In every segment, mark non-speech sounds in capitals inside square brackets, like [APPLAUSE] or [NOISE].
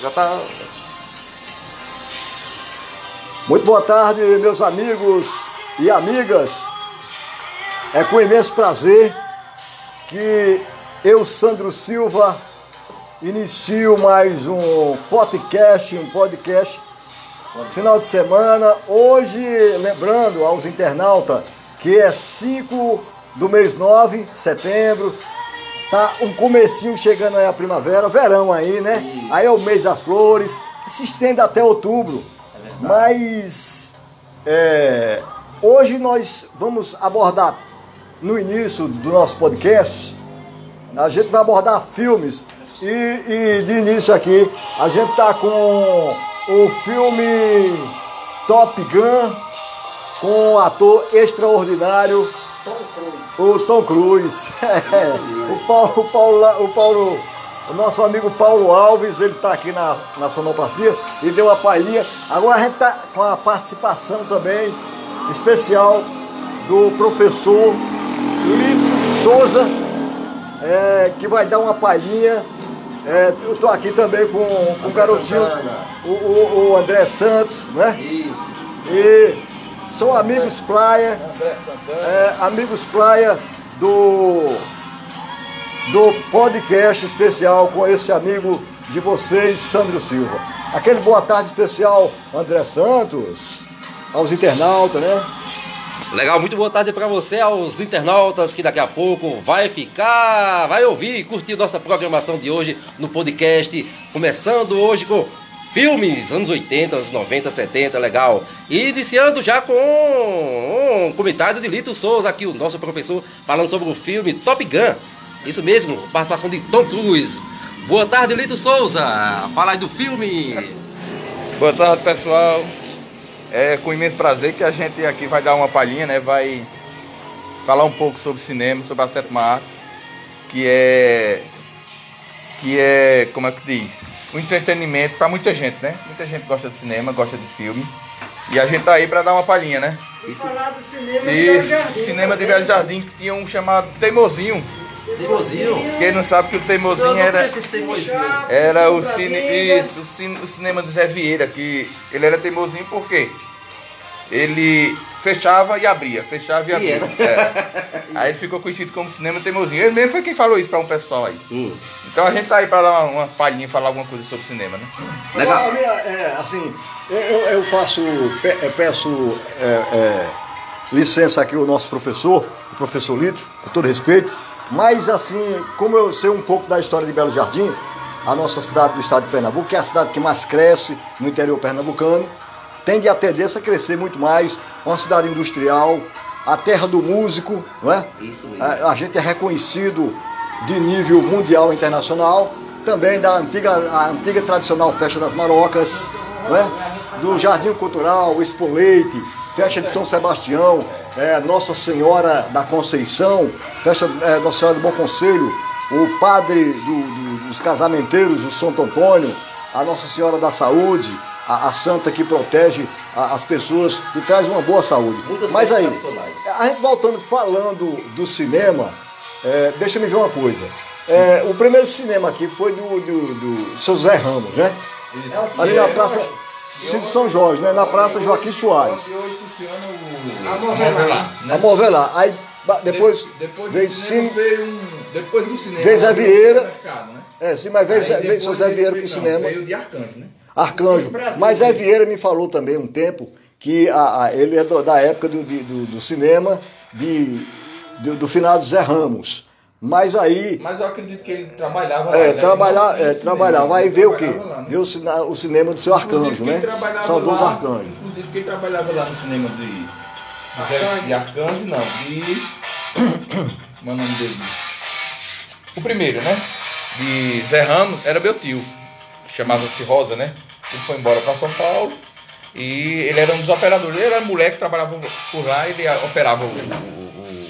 Já tá. Muito boa tarde, meus amigos e amigas. É com imenso prazer que eu, Sandro Silva, inicio mais um podcast, um podcast final de semana. Hoje, lembrando aos internautas que é 5 do mês 9, setembro, Tá um comecinho chegando aí a primavera, verão aí, né? Isso. Aí é o mês das flores, se estende até outubro. É Mas é, hoje nós vamos abordar no início do nosso podcast, a gente vai abordar filmes. E, e de início aqui, a gente tá com o filme Top Gun, com um ator extraordinário o Tom Cruise. [LAUGHS] É. o, Paulo, o, Paulo, o Paulo, o nosso amigo Paulo Alves, ele está aqui na, na sonoplastia e deu uma palhinha. Agora a gente está com a participação também especial do professor Lito Souza, é, que vai dar uma palhinha. É, eu estou aqui também com, com o garotinho, o, o, o, André Santos, né? Isso. E são amigos praia, é, amigos praia do, do podcast especial com esse amigo de vocês, Sandro Silva. Aquele boa tarde especial, André Santos, aos internautas, né? Legal, muito boa tarde para você, aos internautas que daqui a pouco vai ficar, vai ouvir e curtir nossa programação de hoje no podcast. Começando hoje com Filmes, anos 80, anos 90, 70, legal. E iniciando já com um comentário de Lito Souza, aqui, o nosso professor, falando sobre o filme Top Gun. Isso mesmo, participação de Tom Cruise. Boa tarde, Lito Souza. Fala aí do filme. Boa tarde, pessoal. É com imenso prazer que a gente aqui vai dar uma palhinha, né? Vai falar um pouco sobre cinema, sobre a sétima arte, que é que é, como é que diz? O entretenimento para muita gente, né? Muita gente gosta de cinema, gosta de filme. E a gente tá aí para dar uma palhinha, né? Isso. falar do cinema Isso, de Jardim, cinema de Belo Jardim, que tinha um chamado Teimosinho. Teimosinho? Quem não sabe que o Teimosinho era. Era o cine. Isso, o cinema do Zé Vieira, que ele era teimosinho por quê? Ele fechava e abria, fechava e abria. É. Aí ele ficou conhecido como cinema teimosinho. Ele mesmo foi quem falou isso para um pessoal aí. Hum. Então a gente tá aí para dar umas palhinhas e falar alguma coisa sobre cinema, né? Legal. É, assim, eu, eu faço, eu peço é, é, licença aqui ao nosso professor, o professor Lito, com todo respeito, mas assim, como eu sei um pouco da história de Belo Jardim, a nossa cidade do estado de Pernambuco, que é a cidade que mais cresce no interior pernambucano, tende a tendência a crescer muito mais, uma cidade industrial, a terra do músico, não é? Isso mesmo. A, a gente é reconhecido de nível mundial e internacional, também da antiga, a antiga tradicional Festa das Marocas, não é? do Jardim Cultural, Expo Leite, Festa de São Sebastião, é, Nossa Senhora da Conceição, Festa é, Nossa Senhora do Bom Conselho, o padre do, do, dos casamenteiros, o Santo Antônio, a Nossa Senhora da Saúde, a, a santa que protege a, as pessoas e traz uma boa saúde. Muitas Mas aí, a gente voltando falando do cinema, é, deixa me ver uma coisa. É, o primeiro cinema aqui foi do, do, do seu Zé Ramos, né? Isso. Ali na Praça Cid São Jorge, né? Na Praça Joaquim Soares. Hoje funciona o. A Movelar. Né? Aí depois, depois veio, cinema, veio um. Depois do cinema. Veio Zé Vieira. Mercado, né? É, sim, mas veio, veio seu Zé Vieira pro cinema. Veio de Arcanjo, né? Arcanjo. Mas Zé Vieira me falou também um tempo que a, a, ele é do, da época do, do, do cinema de, do, do final de Zé Ramos. Mas aí. Mas eu acredito que ele trabalhava lá. É, né? trabalhar, é trabalhava. Aí vê o quê? Lá, né? Vê o, o, cinema do seu arcanjo, né? São dois arcanjos. Inclusive quem trabalhava lá no cinema de. Arcanjo. De arcanjo, não. De. [COUGHS] Como é o nome dele? O primeiro, né? De Zé Ramos, era meu tio. Chamava-se Rosa, né? Ele foi embora para São Paulo e ele era um dos operadores. Ele era moleque, trabalhava por lá e ele operava o, o,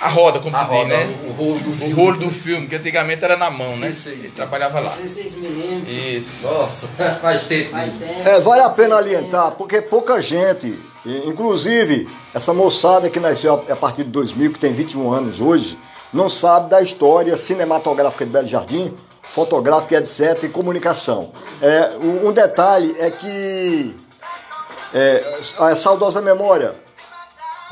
a roda, como a roda, né? O, rolo do filme. O rolo do filme, que antigamente era na mão, né? Isso aí. Ele trabalhava lá. Vocês me lembram. Isso. Nossa, [LAUGHS] faz tempo. Faz tempo. É, vale a pena alientar, porque pouca gente, inclusive essa moçada que nasceu a partir de 2000, que tem 21 anos hoje, não sabe da história cinematográfica de Belo Jardim fotográfica, etc., e comunicação. É, um detalhe é que é, a saudosa memória,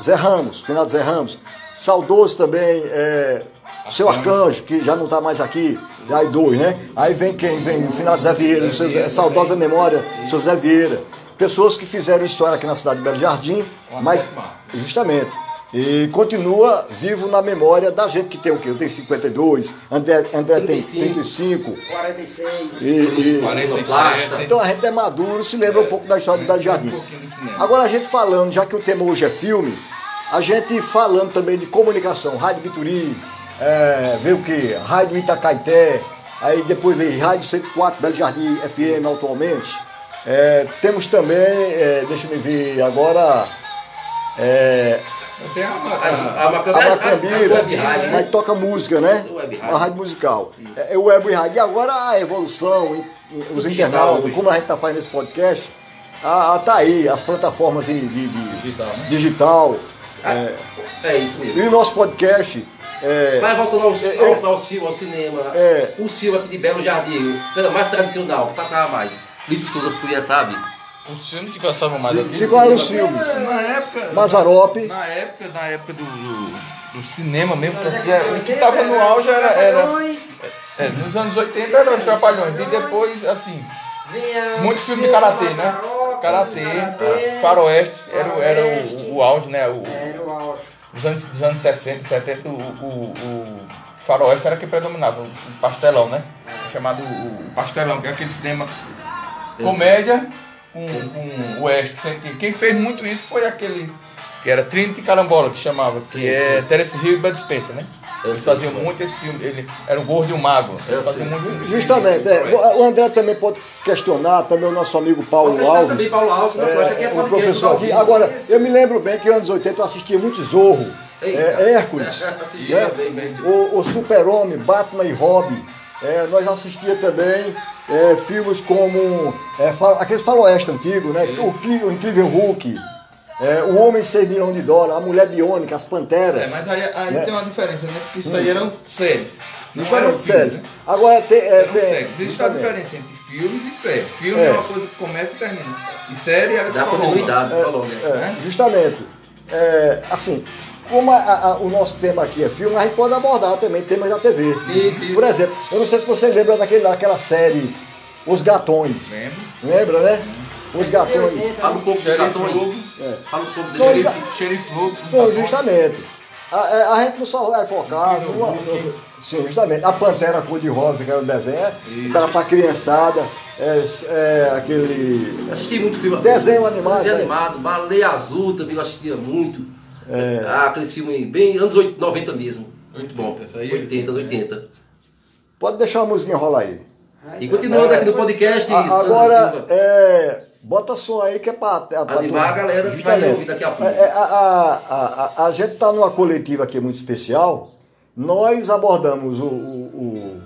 Zé Ramos, finado Zé Ramos, saudoso também é, seu Arcanjo, que já não está mais aqui, já é dois, né? Aí vem quem? Vem o finado Zé Vieira, seu, Zé- saudosa memória, seu Zé Vieira. Pessoas que fizeram história aqui na cidade de Belo Jardim, mas justamente. E continua vivo na memória da gente que tem o quê? Eu tenho 52, André, André tem 35. 35. 46. E, e- 47. então a gente é maduro, se lembra um pouco da história de Belo Jardim. Um do. Agora a gente falando, já que o tema hoje é filme, a gente falando também de comunicação, Rádio Bituri, é, veio o quê? Rádio Itacaité, aí depois veio Rádio 104, Belo Jardim FM atualmente. É, temos também, é, deixa eu ver agora, é, Tenho a, A, a, a, Macambira- a a né? aí toca música, né? Web rádio. Uma rádio musical. É, é o web rádio. E agora a evolução, e- e os internautas, como a gente está fazendo esse podcast, a, a, tá aí, as plataformas de, de- de- digital, né? digital. É, é isso E mesmo. o nosso podcast. é, Vai voltando aos, É, é. ao- filmes, ao cinema. É. O filme aqui de Belo Jardim, mais tradicional, que passava mais. Lito Souza podia, sabe? Os filmes que passavam mais se, aqui. eram os filmes? Na época. Mazarope. Na época, na época do, do, do cinema mesmo, porque o que tava no auge era. era Trapalhões, é, nos anos 80 era os Trapalhões. E depois, assim, muitos filmes de karatê, né? Karatê, Faroeste, era, o- era o, o auge, né? O, Era o auge. dos, anos, dos anos 60, 70, o, o, o Faroeste era que predominava, o, pastelão, né? Chamado o, o pastelão, que é aquele cinema comédia com, com oeste. Sempre- Quem fez muito isso foi aquele que era Trinity Carambola, que chamava, que Sim, é sim. Terence Hill e Bud Spencer, né? Eu Eles faziam foi. muito esse filme, ele era o gordo e o muito. Justamente, é, o André também pode questionar, também o nosso amigo Paulo Pode Alves. também, Paulo Alves, não, pode, aqui é o professor aqui. Agora, eu me lembro bem que nos anos 80 eu assistia muito Zorro, Eita. é, Hércules, [LAUGHS] né? o, o Super-Homem, Batman e Robin. É, nós assistia também é, filmes como é, fa- aqueles faroeste antigos, né? O, o Incrível Hulk, é, O Homem Sem Milhão de Dólares, A Mulher Biônica, As Panteras. É, mas aí, aí né? tem uma diferença, né? Porque isso aí eram séries. Não eram Justamente filmes, séries. né? Agora tem. É, Eram tem séries. Existe a justamente. diferença entre filmes e séries. Filme É. é. uma coisa que começa e termina. E série era Dá só continuidade, É, falou, né? é, justamente. É, assim, como a- a- o nosso tema aqui é filme, a gente pode abordar também temas da TV. Sim, sim. Por exemplo, eu não sei se você lembra daquele, daquela série Os Gatões. Lembro. Lembra, né? Os Gatões. Fala um pouco dos Xerife gatões. É. Fala um pouco dos. Xerife Lobo. Bom, justamente. A, a- a gente não só vai focar numa, no- sim, justamente. A Pantera Cor-de-Rosa, que era o desenho, é, era pra criançada, é, é, aquele... Assisti muito filme. Desenho animado, Desenho é. animado. Baleia Azul também eu assistia muito. Ah, aqueles filmes bem anos 80, 90 mesmo. Muito bom. 80, essa aí é 80, 80. Pode deixar a musiquinha rolar aí. E continuando aqui no podcast, A- agora, Silva. é, bota som aí que é pra... pra- pra Animar tu- a galera que justamente. vai ouvir daqui a pouco. É, é, a, a, a, a, a gente está numa coletiva aqui muito especial. Nós abordamos o, o,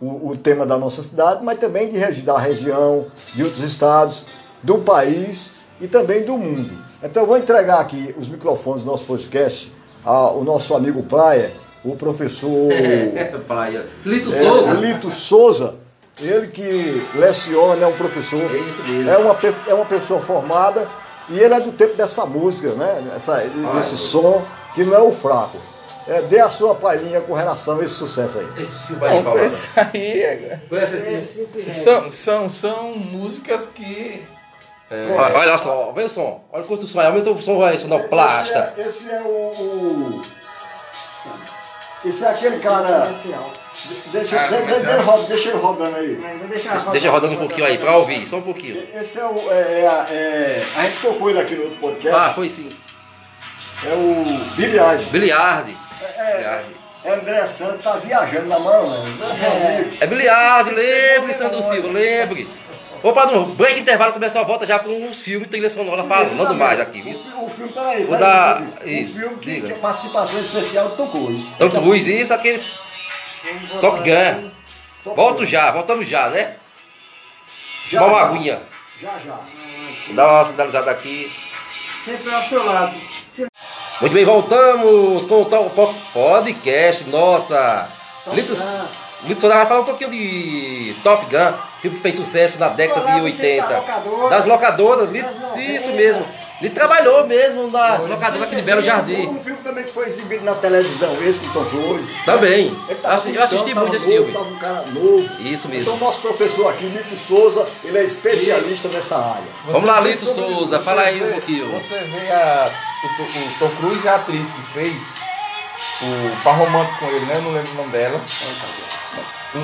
o, o, tema da nossa cidade, mas também de, da região, de outros estados, do país e também do mundo. Então eu vou entregar aqui os microfones do nosso podcast ao nosso amigo Praia, o professor [LAUGHS] Praia. Lito é, Souza. Lito Souza, ele que leciona, é um professor, É isso mesmo. é uma, é uma pessoa formada e ele é do tempo dessa música, né? Essa, desse som, que não é o fraco. É, dê a sua palhinha com relação a esse sucesso aí. Esse filme vai falar. Isso aí é- Conhece esse Esse reais. são, são, são músicas que. Olha, olha só, vem o som. Olha quanto som é. Aumenta o som aí, sonoplasta. Esse é, esse é o, o- Esse é aquele cara. Deixa, Ah, de- de- comercial. deixa ele ro- deixa ele rodando aí. Deixar Deixa rodando um pouquinho aí, pra ouvir, só um pouquinho. Esse é o. É, é, é- a gente tocou ele aqui no outro podcast. Ah, foi sim. É o Idol. Biliarde. É, Biliarde. é André Santos tá viajando na mão, né? É biliarde, lembre, Sandro Silva, lembre. Opa, no break intervalo começou a volta já com os filmes trilha sonora falando mais aqui, viu? O, o filme, peraí. O isso, filme que, diga. que é participação especial do Tom Cruise. Tom Cruise, isso, aquele Top Gun. Volto já, voltamos já, né? Já, Dá uma aguinha. Já, já. Vou dar uma sinalizada aqui. Sempre ao seu lado. Se- Muito bem, voltamos com o tal podcast, nossa. Top Lito Souza vai falar um pouquinho de Top Gun, filme que fez sucesso na década de Falava 80. das locadoras. Das locadoras, Lito, Das sim, isso mesmo. Ele trabalhou mesmo nas locadoras aqui de Belo Jardim. Um filme também que foi exibido na televisão, esse com Tom Cruise. Também. Tava Assi- Eu assisti muito esse filme. Tava um cara novo. Isso mesmo. Então, nosso professor aqui, Lito Souza, ele é especialista nessa área. Vamos lá, Você- Lito Souza, você fala aí um vê- pouquinho. Você vê a, o, o Tom Cruise e a atriz que fez o par romântico com ele, né? Eu não lembro o nome dela.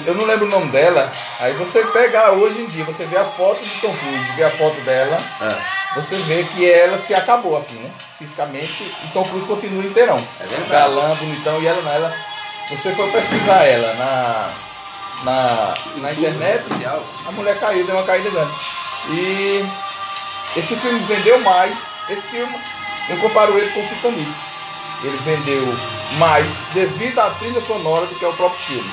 Eu não lembro o nome dela. Aí você pega hoje em dia, você vê a foto de Tom Cruise, vê a foto dela, É. você vê que ela se acabou assim, né? Fisicamente, e Tom Cruise continua inteirão. É verdade. Galã, bonitão, e ela não. Ela, você for pesquisar ela na, na, na internet, a mulher caiu, deu uma caída grande. E esse filme vendeu mais. Esse filme, eu comparo ele com o Titanic. Ele vendeu mais devido à trilha sonora do que ao próprio filme.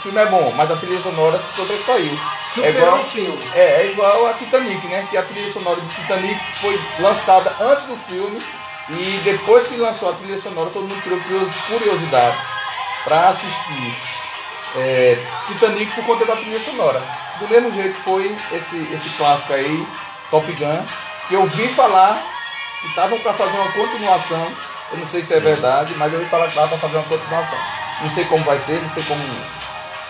O filme é bom, mas a trilha sonora sobressaiu. Superou o filme. É, é igual a Titanic, né? Que a trilha sonora do Titanic foi lançada antes do filme e depois que lançou a trilha sonora, todo mundo criou curio- curiosidade para assistir é, Titanic por conta da trilha sonora. Do mesmo jeito foi esse, esse clássico aí, Top Gun, que eu vi falar que estavam para fazer uma continuação. Eu não sei se é verdade, mas eu vi falar que estavam para fazer uma continuação. Não sei como vai ser, não sei como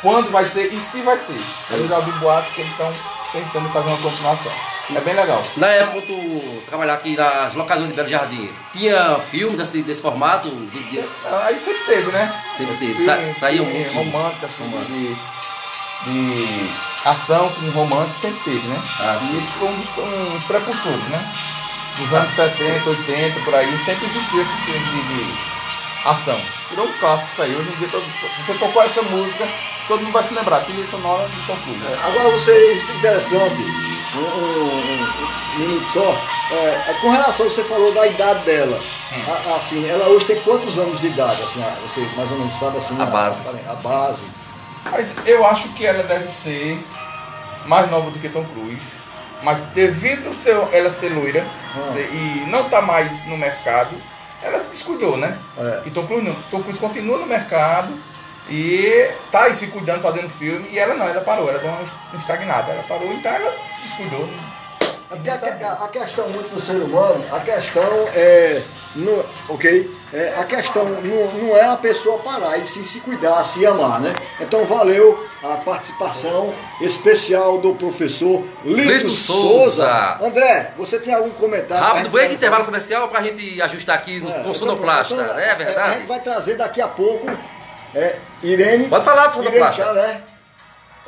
quando vai ser e se vai ser. Eu já ouvi boatos que eles estão pensando em fazer uma continuação. É bem legal. Na época tu trabalhar aqui nas locadoras de Belo Jardim, tinha filme desse, desse formato? De, de- Aí sempre teve, né? Sempre teve. Sa- filme muitos filmes. romântico, filme de, de ação com romance sempre teve, né? Ah, e esse foi um dos um precursores, né? Dos anos 70, 80, por aí, sempre existiu esse filme de, de ação. Virou um clássico isso aí. Hoje em dia, todo, você tocou essa música, todo mundo vai se lembrar. Trilha sonora de Tom Cruise. né? Agora você, isso é interessante, um, um- um- um minuto só, é, é, com relação, você falou da idade dela, A- assim, ela hoje tem quantos anos de idade, assim, você mais ou menos sabe assim? A base. A base. Mas eu acho que ela deve ser mais nova do que Tom Cruise. Mas devido ser, ela ser loira Ah. ser- e não tá mais no mercado, ela se descuidou, né? É. E Tom Cruise não. Tom Cruise continua no mercado e tá aí se cuidando, fazendo filme. E ela não, ela parou, ela deu uma estagnada. Ela parou, então ela se descuidou. Porque a, a- a questão muito do ser humano, a questão é, não, ok? É, a questão não, não é a pessoa parar e sim se cuidar, se amar, né? Então valeu a participação especial do professor Lito, Lito Souza. Souza. André, você tem algum comentário? Rápido break, intervalo comercial pra gente ajustar aqui no, É, com então, sonoplasta, então, né? É A verdade? gente vai trazer daqui a pouco é, Irene. Pode falar, Irene sonoplasta. Chalé,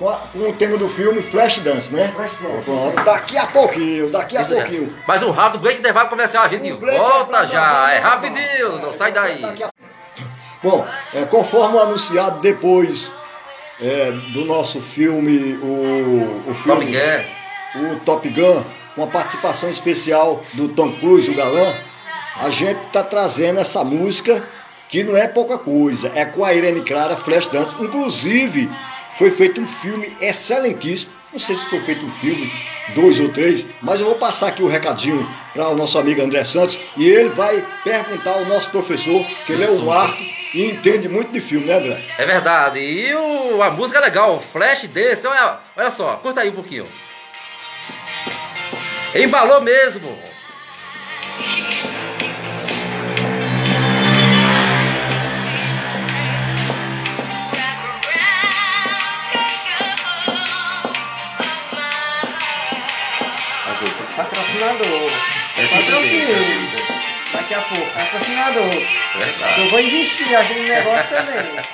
com, a- com o tema do filme Flashdance, né? Flashdance, Pronto, daqui a pouquinho, daqui a Isso pouquinho. Mais um rápido break, intervalo comercial, a gente é volta já. É rapidinho, não sai daí. A- Bom, é, conforme anunciado depois é, do nosso filme, o, o Top filme, Gun. o Top Gun, com a participação especial do Tom Cruise, o galã, a gente está trazendo essa música que não é pouca coisa, é com a Irene Clara, Flashdance. Inclusive, foi feito um filme excelentíssimo. Não sei se foi feito um filme, dois ou três, mas eu vou passar aqui o recadinho para o nosso amigo André Santos e ele vai perguntar ao nosso professor, que ele é um arco e entende muito de filme, né, André? É verdade. E o, a música é legal, o flash desse, olha, olha só, curta aí um pouquinho. Embalou mesmo. Patrocinador. Esse Patrocínio. Daqui a pouco. Patrocinador. Verdade. Eu vou investir aqui no negócio também.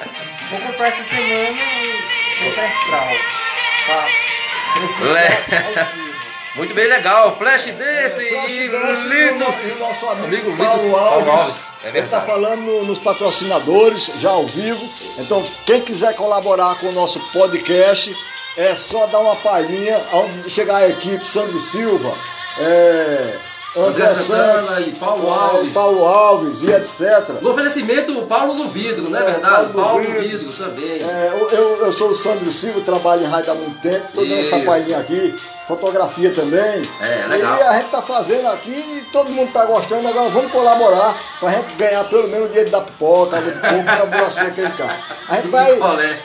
Vou comprar essa semana um Supertral. Pra Le- [LAUGHS] Muito bem legal, flash desse e Flashdance, lindo. o nosso- o nosso amigo, Amigo Paulo Alves. Paulo Alves, é ele está falando no- nos patrocinadores, já ao vivo. Então, quem quiser colaborar com o nosso podcast, é só dar uma palhinha. Onde chegar a equipe Sandro Silva, é, André André Santana Santos, e Paulo é, Alves. Paulo Alves e etc. No oferecimento, o Paulo do Vidro, não é, É, verdade? Paulo do Paulo do Vidro. Vidro também. É, eu, eu- sou o Sandro Silva, trabalho em rádio há muito tempo, estou dando essa palhinha aqui, fotografia também. É, legal. E a gente está fazendo aqui todo mundo está gostando, agora vamos colaborar para a gente ganhar pelo menos o dinheiro da pipoca, água de coco, para abastecer aquele carro. A gente vai.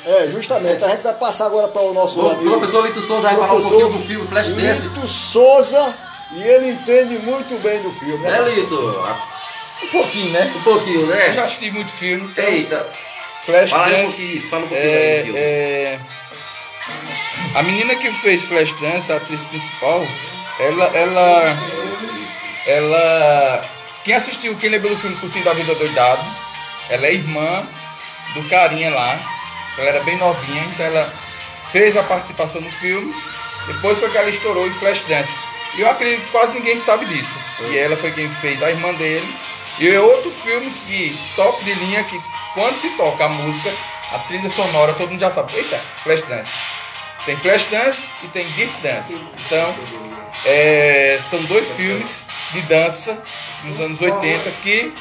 É, justamente, a gente vai passar agora para o nosso O amigo. professor Lito Souza vai falar um pouquinho do filme Flashdance. Lito Souza, e ele entende muito bem do filme, Né, né? Lito? Um pouquinho, né? Um pouquinho, Eu já né? assisti muito filme. então Eita, Flash fala aí um Dance. pouquinho isso, fala um pouquinho aí. É, é, a menina que fez Flashdance, a atriz principal, ela, ela, ela, quem assistiu, quem lembrou do filme Curtindo a Vida Doidado, ela é irmã do carinha lá, ela era bem novinha, então ela fez a participação no filme, depois foi que ela estourou em Flashdance. E eu acredito que quase ninguém sabe disso. E ela foi quem fez a irmã dele. E é outro filme que, top de linha, que quando se toca a música, a trilha sonora, todo mundo já sabe. Eita, Flashdance. Tem Flashdance e tem Deep Dance. Então, é, são dois filmes de dança nos anos 80 que.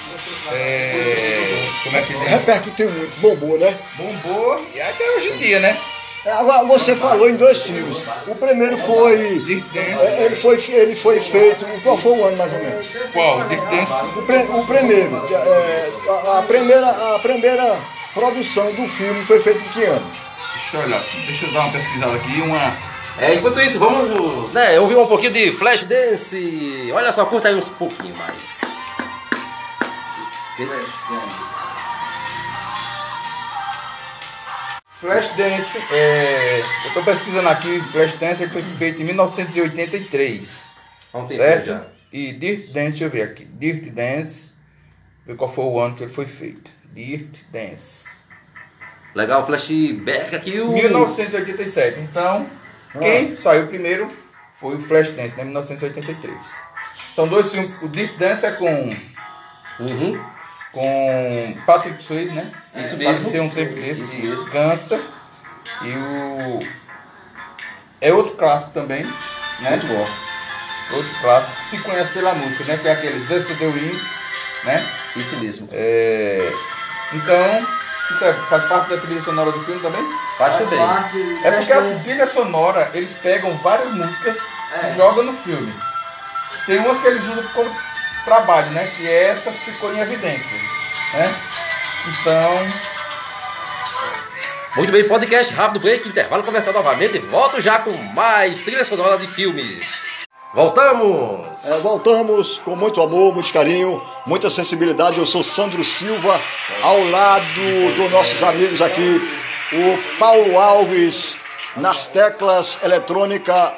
É, como é que diz? Repercutiu muito, bombou, né? Bombou e até hoje em dia, né? Agora, você falou em dois filmes. O primeiro foi. Dance. é, Ele foi, ele foi feito. Qual foi o ano mais ou menos? Qual? Dance? O, pre- o primeiro. é, a, a primeira, a primeira produção do filme foi feita em que ano? Deixa eu olhar, deixa eu dar uma pesquisada aqui, uma. É, enquanto isso, vamos né, ouvir um pouquinho de Flashdance. Olha só, curta aí uns pouquinho mais. Flashdance, é, eu tô pesquisando aqui, Flashdance foi feito em 1983, Há um tempo certo? já. E Dirt Dance, deixa eu ver aqui, Dirt Dance, ver qual foi o ano que ele foi feito. Dirt Dance. Legal, flashback aqui. O... 1987, então, quem saiu primeiro foi o Flashdance, né, 1983. São dois filmes, o Dirt Dance é com, Uhum. Com Patrick Swayze, né? Isso mesmo. Faleceu um tempo desse, Isso mesmo. canta. E o... É outro clássico também, né? Muito bom. Outro clássico, que se conhece pela música, né? Que é aquele Dust the Wind, né? Isso mesmo. É... Então, isso é- faz parte da trilha sonora do filme também? Faz Faz também. parte do É porque a trilha sonora, eles pegam várias músicas É. e jogam no filme. Tem umas que eles usam como trabalho, né? Que essa ficou em evidência, né? Então, Muito bem, podcast rápido, break, intervalo começar novamente. Volto já com mais trilha sonora de filmes. Voltamos! É, voltamos com muito amor, muito carinho, muita sensibilidade. Eu sou Sandro Silva, ao lado dos nossos amigos aqui, o Paulo Alves, nas teclas eletrônica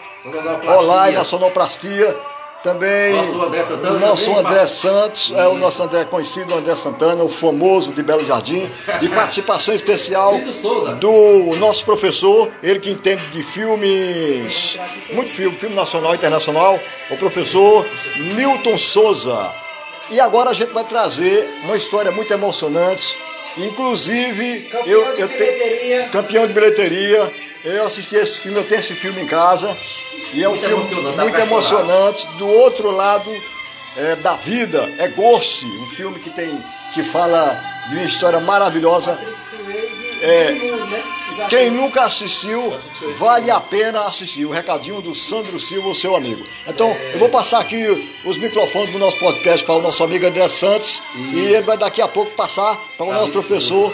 online, na sonoplastia. Também Nosso André Santana o nosso também, André. Santos, é o nosso André conhecido, André Santana, o famoso de Belo Jardim, de [LAUGHS] participação especial do nosso professor, ele que entende de filmes, muito filme, filme nacional e internacional, o professor Newton Souza. E agora a gente vai trazer uma história muito emocionante, inclusive Campeão eu, eu tenho campeão de bilheteria. Eu assisti esse filme, eu tenho esse filme em casa. E é um Muito filme emocionante, muito emocionante. Do outro lado é, da vida é Ghost, um filme que tem que fala de uma história maravilhosa. É, Quem nunca assistiu, vale a pena assistir. O recadinho do Sandro Silva, seu amigo. Então, eu vou passar aqui os microfones do nosso podcast para o nosso amigo André Santos. E ele vai daqui a pouco passar para o nosso Lito professor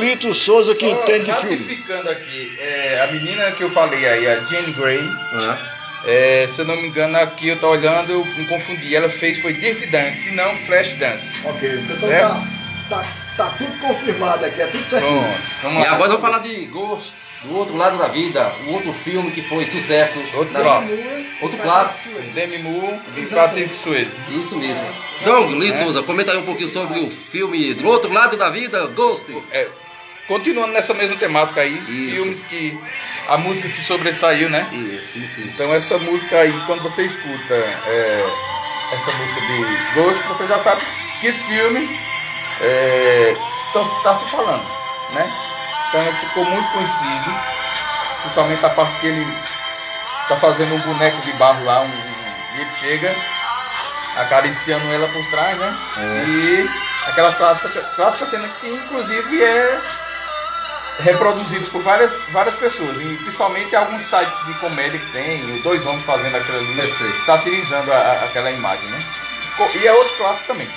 Lito Souza, que entende de filme. aqui, é, a menina que eu falei aí, a Jane Grey, Ah, é, se eu não me engano, aqui eu tô olhando, eu me confundi. Ela fez foi Dirty Dance, e não Flash Dance. Ok, então É? tá, tá, tá tudo confirmado aqui, é tudo certinho. Pronto, vamos E agora vamos falar de Ghost, do outro lado da vida, o outro filme que foi sucesso. Outro clássico. Outro clássico. Demi Moore e Patrick Swayze. Isso mesmo. Então, Lito Souza, comenta aí um pouquinho sobre o filme Do Outro Lado da Vida, Ghost. É, continuando nessa mesma temática aí, Isso. filmes que a música se sobressaiu, né? Isso, isso. Então essa música aí, quando você escuta é, essa música de Ghost, você já sabe que filme é, está se falando, né? Então ele ficou muito conhecido, principalmente a parte que ele está fazendo um boneco de barro lá, um, um- e ele chega, acariciando ela por trás, né? E aquela clássica, clássica cena que inclusive é reproduzido por várias, várias pessoas, e principalmente alguns sites de comédia que tem, os dois homens fazendo aquilo ali, satirizando a- a- aquela imagem, né? E é outro clássico também.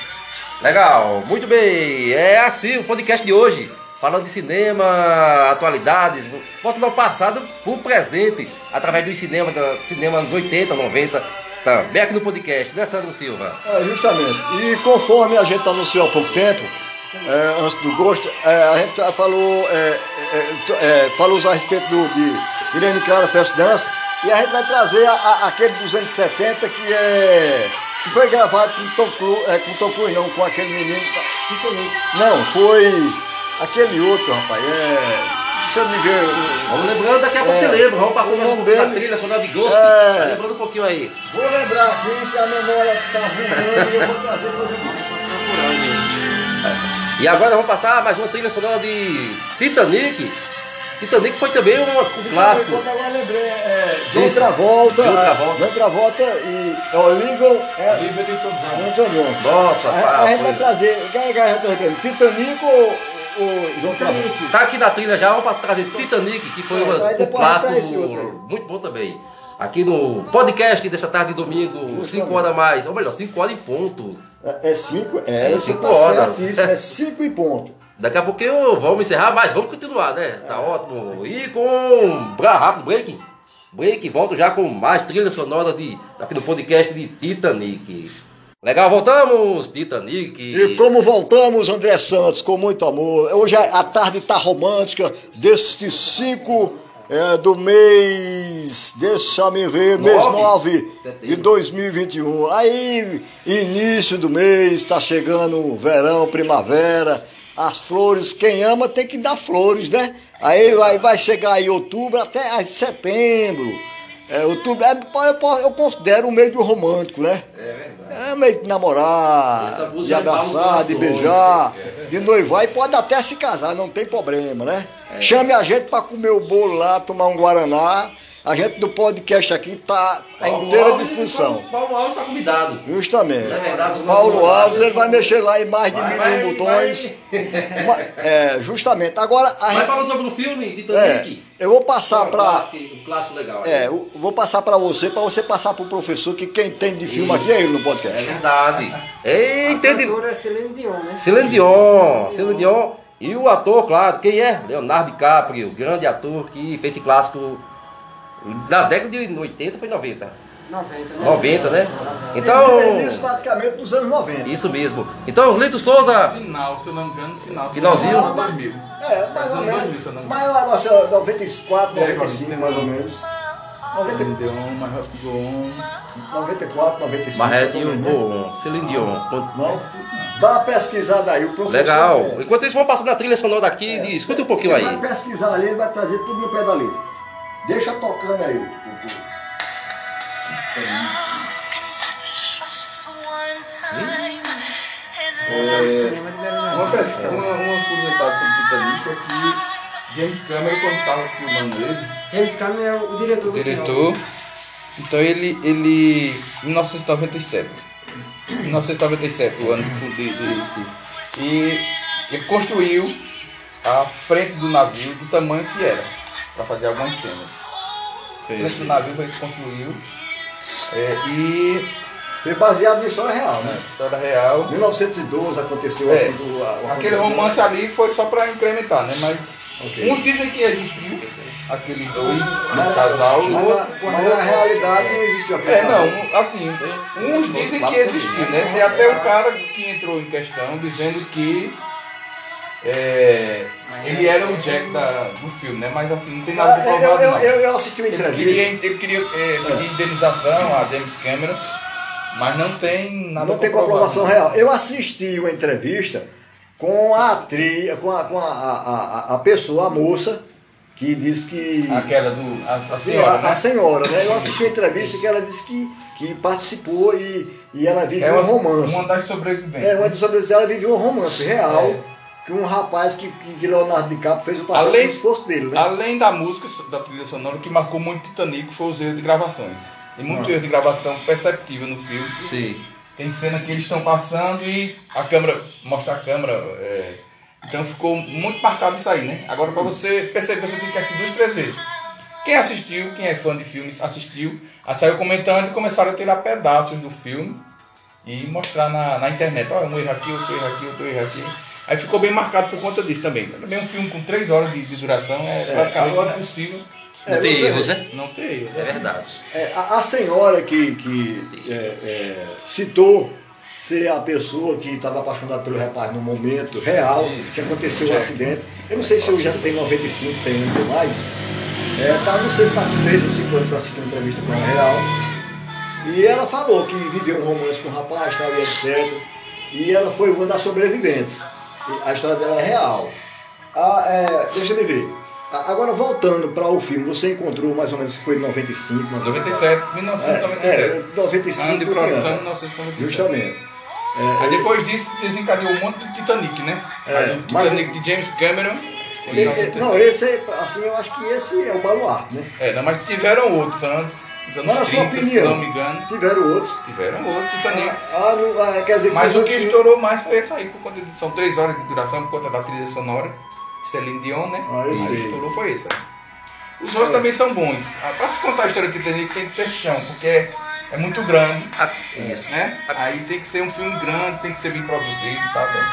Legal, muito bem. É assim o podcast de hoje. Falando de cinema, atualidades, voltando ao passado pro presente, através dos cinemas, da cinema anos 80, 90, também aqui no podcast, né, Sandro Silva? É, justamente. E conforme a gente anunciou há pouco tempo, é, antes do gosto, é, a gente falou, é, é, t- é, falou a respeito do, de Irene Cara Fest Dance, e a gente vai trazer a- a- aquele dos anos 70 que é. que foi gravado com Tom Cruise, é, com Tom Cruise não, com aquele menino. Não, foi aquele outro, rapaz. É, deixa eu me ver. Vamos lembrando, daqui a pouco É, você lembra. Vamos passando o mais um pouco dele- trilha sonora de Ghost. É. Tá lembrando um pouquinho aí. Vou lembrar aqui que a memória está voando e eu vou trazer coisa E agora vamos passar mais uma trilha sonora de Titanic. Titanic foi também um, um clássico. Agora lembrei, é, John Isso. Travolta, John Travolta. John Travolta e é o Legal é Livre de todos os John Travolta. Nossa, a, pá, a gente vai trazer, quem é que a gente vai trazer? Titanic ou, ou João Travolta? Tá aqui na trilha já, vamos trazer Titanic, que foi uma- Aí um clássico muito bom também. Aqui no podcast dessa tarde de domingo, 5 horas a mais, ou melhor, 5 horas em ponto. É, é cinco, é, É cinco tá horas. certíssimo, é [LAUGHS] cinco e ponto. Daqui a pouquinho vamos encerrar, mas vamos continuar, né? Tá ótimo. E com Bra rápido, break. Break, volto já com mais trilha sonora de, aqui no podcast de Titanic. Legal, voltamos, Titanic. E como voltamos, André Santos, com muito amor. Hoje a tarde está romântica, destes cinco é, do mês, deixa-me ver, mês Nove? 9 de Setembro. 2021. Aí, início do mês, está chegando o verão, primavera, as flores, quem ama tem que dar flores, né? Aí vai, vai chegar aí outubro até setembro. É, outubro, é, eu, eu considero um meio romântico, né? É meio de namorar, de é abraçar, de beijar, de noivar e pode até se casar, não tem problema, né? Chame a gente para comer o bolo lá, tomar um Guaraná. A gente do podcast aqui tá à inteira Alves, disposição. Paulo Paulo Alves está convidado. Justamente. É verdade, Paulo Alves, ele vai mexer lá em mais de Vai, mil vai, botões. vai. É, justamente. Agora, a Vai gente, falando sobre o filme, é, Titanic. Eu vou passar para um clássico legal. É, eu vou passar para você, para você passar para o professor, que quem tem de filme aqui é ele no É podcast. verdade. É, entende? Agora é Celine Dion, né? Celine Dion, Celine Dion e o ator, claro, quem é? Leonardo DiCaprio, grande ator que fez esse clássico na década de 80 foi 90. 90, né? 90, né? Início Então, praticamente dos anos 90. isso mesmo. Então, Lito Souza, Final, se eu não me engano, final. Finalzinho? Final de 2000. É, mais ou menos. 2000, se eu não me Mas acho que é 94, É, 95, mais ou menos. 90, engano. Deu um, mais rápido, um. 94, 95. Marrete e o? Bom, Celine Dion. Não, dá uma pesquisada aí, o professor. Legal. é, Enquanto isso, vamos passar na trilha sonora daqui. de- Escuta um pouquinho ele aí. vai pesquisar ali, ele vai trazer tudo no pé da letra. Deixa tocando aí. o- o- É. Uma, pesquisa- uma, uma curiosidade sobre o Titanic é que James Cameron, quando estava filmando ele, James Cameron é o diretor do diretor, então ele, ele, 1997, 1997, o ano de, de, e ele construiu a frente do navio do tamanho que era, para fazer algumas cenas. A frente do navio foi construiu, é, e Foi baseado em história real, né, história real, 1912 aconteceu É, aquilo, a- o Aquele romance ali foi só pra incrementar, né? Mas Ok. uns dizem que existiu aqueles dois, Mas- um casal, o Mas, outro. na, mas na realidade não existiu aquilo. É, não, assim, uns dizem que existiu, né? Tem até um cara que entrou em questão dizendo que é, ele era o Jack da, do filme, né? Mas assim, não tem nada de Ah, Eu, provado, eu, não. eu, eu assisti uma Ele entrevista. queria, ele queria é, pedir indenização a James Cameron, mas não tem nada Não tem comprovação não. real. Eu assisti uma entrevista com a atriz, com a, com a, a, a- a pessoa, a moça, que disse que. Aquela do. A, a Sim, senhora, a, né? a senhora, né? Eu assisti uma entrevista que ela disse que, que participou e, e ela vive É um uma, romance. uma das sobreviventes. É, uma de sobre ela vive um romance real. É. Que um rapaz que, que, Leonardo DiCaprio fez o papel Além- como se fosse dele, né? Além da música, da trilha sonora, o que marcou muito Titanic foi os erros de gravações. Tem muito Ah. erro de gravação perceptível no filme. Sim. tem cena que eles estão passando e a câmera, mostra a câmera. é, então ficou muito marcado isso aí, né? Agora pra você perceber, você tem que assistir duas, três vezes. Quem assistiu, quem é fã de filmes, assistiu, aí saiu comentando e começaram a tirar pedaços do filme e mostrar na, na internet. Olha, um erro aqui, outro erro aqui, outro erro aqui. Aí ficou bem marcado por conta disso também. Também um filme com três horas de, de duração é praticamente agora- impossível Não tem você- erros, né? não ter erros. É verdade. É, a, a senhora que, que é, é, citou ser a pessoa que estava apaixonada pelo rapaz no momento real que aconteceu o acidente. Eu não sei se hoje já tem 95, 100 anos ou mais. É, tá, não sei se está com 3 ou 5 anos para assistir uma entrevista com ela real. E ela falou que viveu um romance com o rapaz, tal, e etc. E ela foi uma das sobreviventes. A história dela é real. Ah, é, deixa eu ver. A- Agora, voltando para o filme, você encontrou mais ou menos, foi em 95, 97, 1997. É, 95 ano de por produção, ano. 1997. Justamente. Aí depois disso desencadeou um monte de Titanic, né? É, Mas o mas- Titanic de James Cameron. foi em Ele- 1997. não, esse, é- assim, eu acho que esse é o baluarte, né? É, não, mas tiveram outros antes, anos Mas na sua 30, se opinião, não me engano. tiveram outros. Tiveram outros Titanic. Ah, não, ah, quer dizer, Mas o que estourou mais foi esse aí, por conta de, são três horas de duração, por conta da trilha sonora. Celine Dion, né? Ah, Mas sei. estourou foi esse. aí. Os outros também são bons. Ah, Pra se contar a história do Titanic tem que ter chão, porque é, é muito grande. Ah, Isso. né? Aí tem que ser um filme grande, tem que ser bem produzido e tal. né?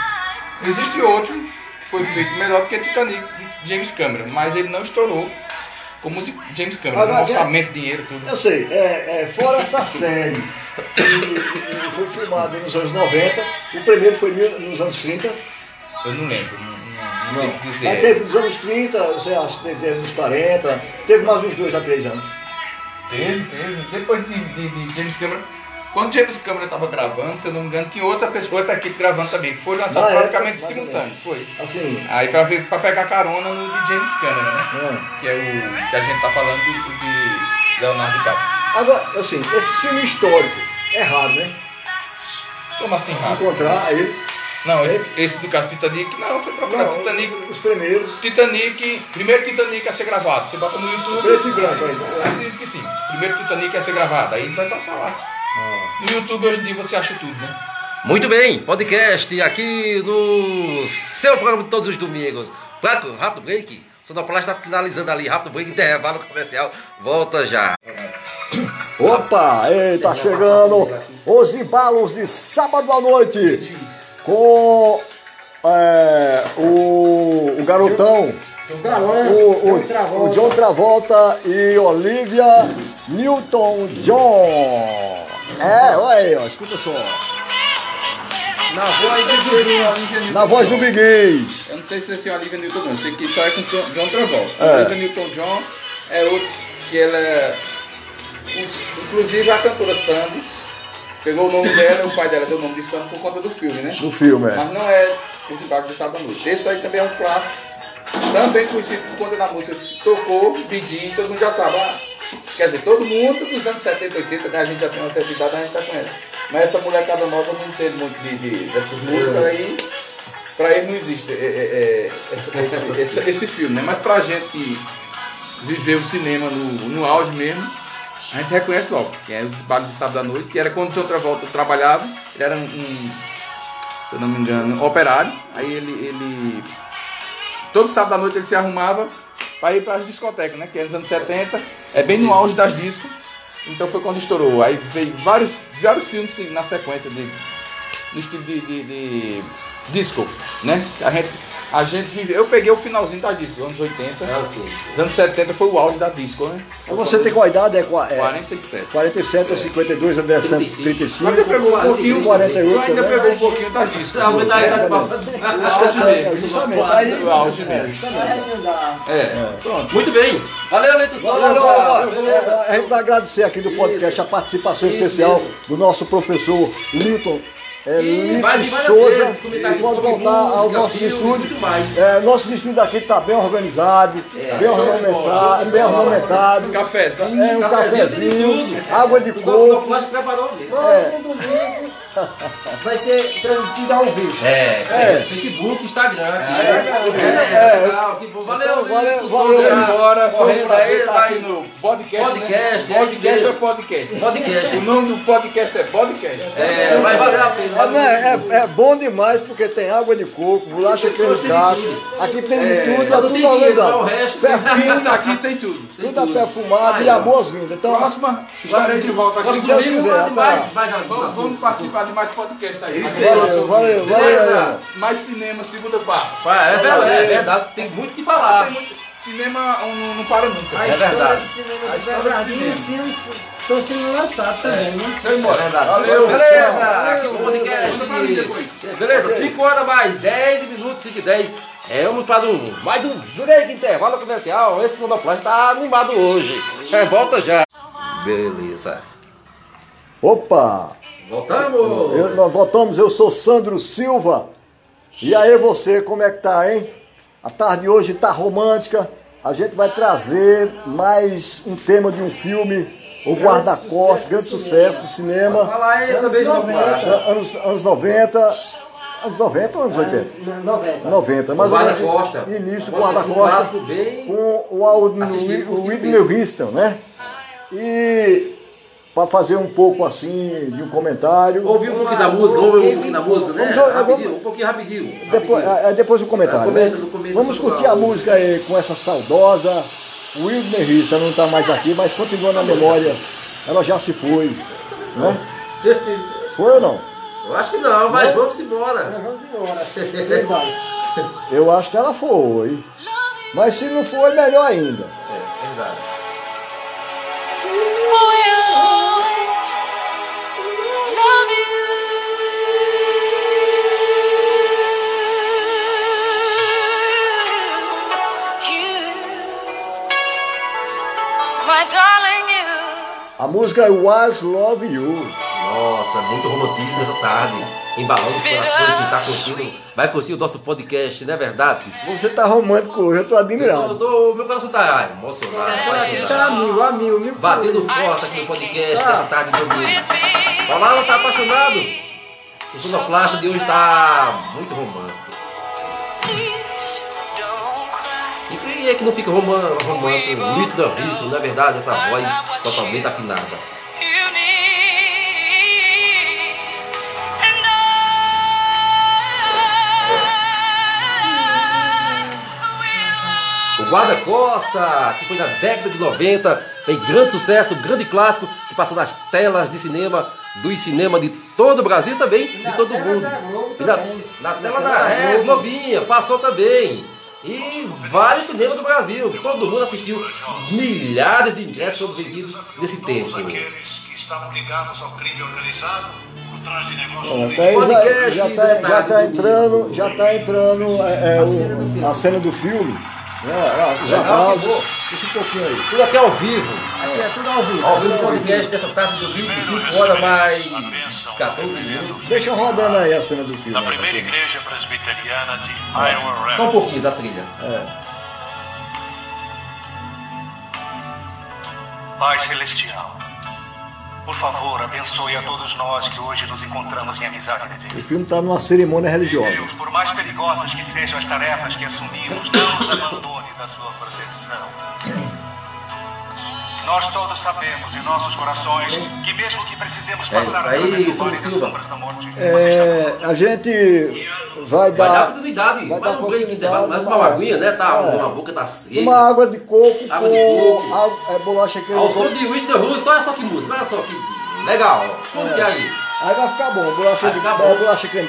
Existe outro que foi feito melhor do que Titanic de James Cameron, mas ele não estourou como o de James Cameron, Agora, orçamento, dinheiro, tudo. Eu sei, é, é, fora essa série que, que foi filmada nos anos 90, o primeiro foi nos anos 30, Eu não lembro, não, não, não sei dizer. Mas teve nos anos 30, você acha que teve nos 40, teve mais uns dois a três anos. Teve, teve. Depois de, de- de James Cameron. Quando James Cameron estava gravando, se eu não me engano, tinha outra pessoa, outra equipe gravando também. Foi lançado Na época, praticamente ou simultâneo. Foi. Assim, Aí pra, ver, pra pegar carona no de James Cameron, né? é. Que é o que a gente tá falando do, do de Leonardo DiCaprio. agora, assim, esse filme histórico é raro, né? Como assim, rápido? Encontrar ele. Não, esse, esse do caso Titanic, não, você procura Não, Titanic. os primeiros. Titanic, primeiro Titanic a ser gravado. Você bota no YouTube. Preto e branco aí. Acredito que sim. Primeiro Titanic a ser gravado. Aí vai passar lá. No YouTube hoje em dia você acha tudo, né? Muito bem, podcast aqui no seu programa de todos os domingos. Claro, rápido break. Sonoplasta está finalizando ali, rápido break, intervalo comercial. Volta já. Opa, ei, tá chegando os embalos de sábado à noite com é, o, o garotão, O o, o, John Travolta. o John Travolta e Olivia Newton-John. É, olha aí, ó, escuta só. Na voz do Olivia Na voz do Biguês. Eu não sei se esse é Olivia Newton-John, sei que só é com John John Travolta. É. Olivia Newton-John é outro que ela é... Inclusive a cantora Sandy pegou o nome dela, o pai dela deu o nome de Sandy por conta do filme, né? No filme, é. Mas não é barco de sábado à noite. Esse aí também é um clássico. Também conhecido por conta da música que se tocou, pedi, todo mundo já sabe. Ah, quer dizer, todo mundo dos anos 70, 80, né? A gente já tem uma certa idade, a gente já conhece. Mas essa molecada nova não entende muito de, de- dessas músicas aí. Pra ele não existe é, é, é, esse, esse- esse- esse filme, né? Mas pra gente que viveu o cinema no, no auge mesmo, a gente reconhece logo. Que é os bagos de sábado à noite, que era quando o John Travolta trabalhava, ele era um, um se eu não me engano, operário. Aí ele, ele. Todo sábado à noite ele se arrumava para ir para as discotecas, né? Que é nos anos 70, é bem no auge das discos. Então foi quando estourou. Aí veio vários, vários filmes na sequência de, no estilo de, de, de disco, né? A gente, a gente vive, eu peguei o finalzinho da disco, anos 80. É? Os anos 70 foi o auge da disco, né? Então você tem qual idade? É, é 47. 47 ou 52, André Santos 35. Ainda pegou um pouquinho, 48 tu ainda também. pegou um pouquinho das discos. Não, mas daí tá É, justamente. Aí, O auge mesmo. Dá. É, pronto. Muito bem. Valeu, Leito Souza. É, A gente vai agradecer aqui do podcast a participação especial do nosso professor Liton. É, E várias Souza, pode voltar aos nossos filmes, estúdios. É, nossos estúdios aqui está bem organizado, bem ornamentado, bem ornamentado. Cafézão. É um Cafezinho, de água de O nosso coco. Preparou mesmo. É. [LAUGHS] Vai ser transmitido ao vivo. É, É. é. Facebook, Instagram. É, É, legal. Que bom. Valeu, Valeu, Vitor valeu, valeu. Agora, foi um Correndo aí, vai no podcast. Podcast, né? é isso podcast ou podcast? Podcast. O nome do podcast é podcast. É, vai valer a pena. É, é, é bom demais porque tem água de coco, bolacha gato. Aqui tem de tudo, é tudo organizado. resto. Perfume, Isso aqui tem tudo. tudo é perfumado e a boas-vindas. Então, Próxima, estarei de volta aqui. Se Deus quiser, tá. vamos participar de mais podcast aí. valeu, valeu, Beleza. valeu. Mais cinema, segunda parte. É verdade, é verdade, tem muito o que falar. Cinema não, não para nunca. A É verdade. de cinema A história de cinema. estão sendo lançados também, né? É embora. verdade. Valeu. Beleza, aqui no podcast. Beleza, 5 horas mais 10 minutos, 5 e 10. É, vamos para um, mais um break intervalo comercial. Esse sonoplastia tá animado hoje. É, volta já. Beleza. Opa! Voltamos. Eu- nós voltamos, eu sou Sandro Silva. E aí você, como é que tá, hein? A tarde de hoje tá romântica. A gente vai trazer mais um tema de um filme, O Guarda-Corte, grande sucesso de cinema. Fala aí Anos também de 90. sonoplastia. Anos, anos 90. Anos 90 ou anos 80? 90. 90, mais O guarda-costa. Início, Um guarda-costa. Com o, assistido, o um Whitney. Houston, né? E para fazer um pouco assim de um comentário. Ouvi um pouquinho da música, ouve um pouquinho da música, né? Vamos, vamos- Rapidinho, um pouquinho rapidinho. Depois, rapidinho. é, depois do comentário. É, comenta, né? começo Vamos curtir a música aí com essa saudosa. Whitney Houston não está mais aqui, mas continua na memória. Ela já se foi. Né? [LAUGHS] Foi ou não? Eu acho que não, mas vamos embora. Vamos embora. Eu acho que ela foi. Mas se não foi, melhor ainda. É, verdade. A música é Was Love You. Nossa, muito romantismo nessa tarde. Embalando os corações, quem tá curtindo. Vai curtir o nosso podcast, não é verdade? Você tá romântico hoje, eu tô Eu admirado. tô- meu coração tá emocionado, Tá mil, a mil, mil. Batendo forte aqui no podcast nessa tarde de domingo. Paulada tá apaixonado. O sonoplasta de hoje tá muito romântico. Quem é que não fica romântico? Nítido da vista, não é verdade? Essa voz totalmente afinada. O Guarda-Costa, que foi na década de 90, fez grande sucesso, grande clássico, que passou nas telas de cinema, dos cinemas de todo o Brasil e também de todo tela mundo. na, na Na tela da da. Globinha, passou também. E vários cinemas do Brasil, todo mundo assistiu, milhares de ingressos foram vendidos nesse tempo. Todos aqueles que estavam ligados ao crime organizado, por trás de negócios Ó, lícitos. tá aí, já, já, da tá, já tá do entrando, já tá entrando é, é, o- a cena do filme. Né? Ah, Os Legal, aplausos. Deixa um pouquinho aí. Tudo aqui ao vivo. Aqui é tudo ao vivo. Ao vivo podcast dessa tarde de domingo, 5 horas mais 14 minutos. Deixa rodando aí a cena do filme. Da primeira igreja presbiteriana de Iowa Só um Rapids. pouquinho da trilha. Pai Celestial, por favor, abençoe a todos nós que hoje nos encontramos em amizade. O filme está numa cerimônia religiosa. Deus, por mais perigosas que sejam as tarefas que assumimos, não nos abandone da sua proteção. Nós todos sabemos em nossos corações que mesmo que precisemos É passar aí, vale das Silva. sombras da morte, É, a gente vai Vai dar dar continuidade, vai dar um continuidade mais numa- uma aguinha, né? Tá, É. uma boca tá seca. uma água de coco Água com de coco. a- é, bolacha creme Ao de som coco. de Whitney Houston, olha só que música, olha só que legal. Curte É. aí. Aí vai ficar bom. Bolacha, Vai de, ficar é, bom. bolacha creme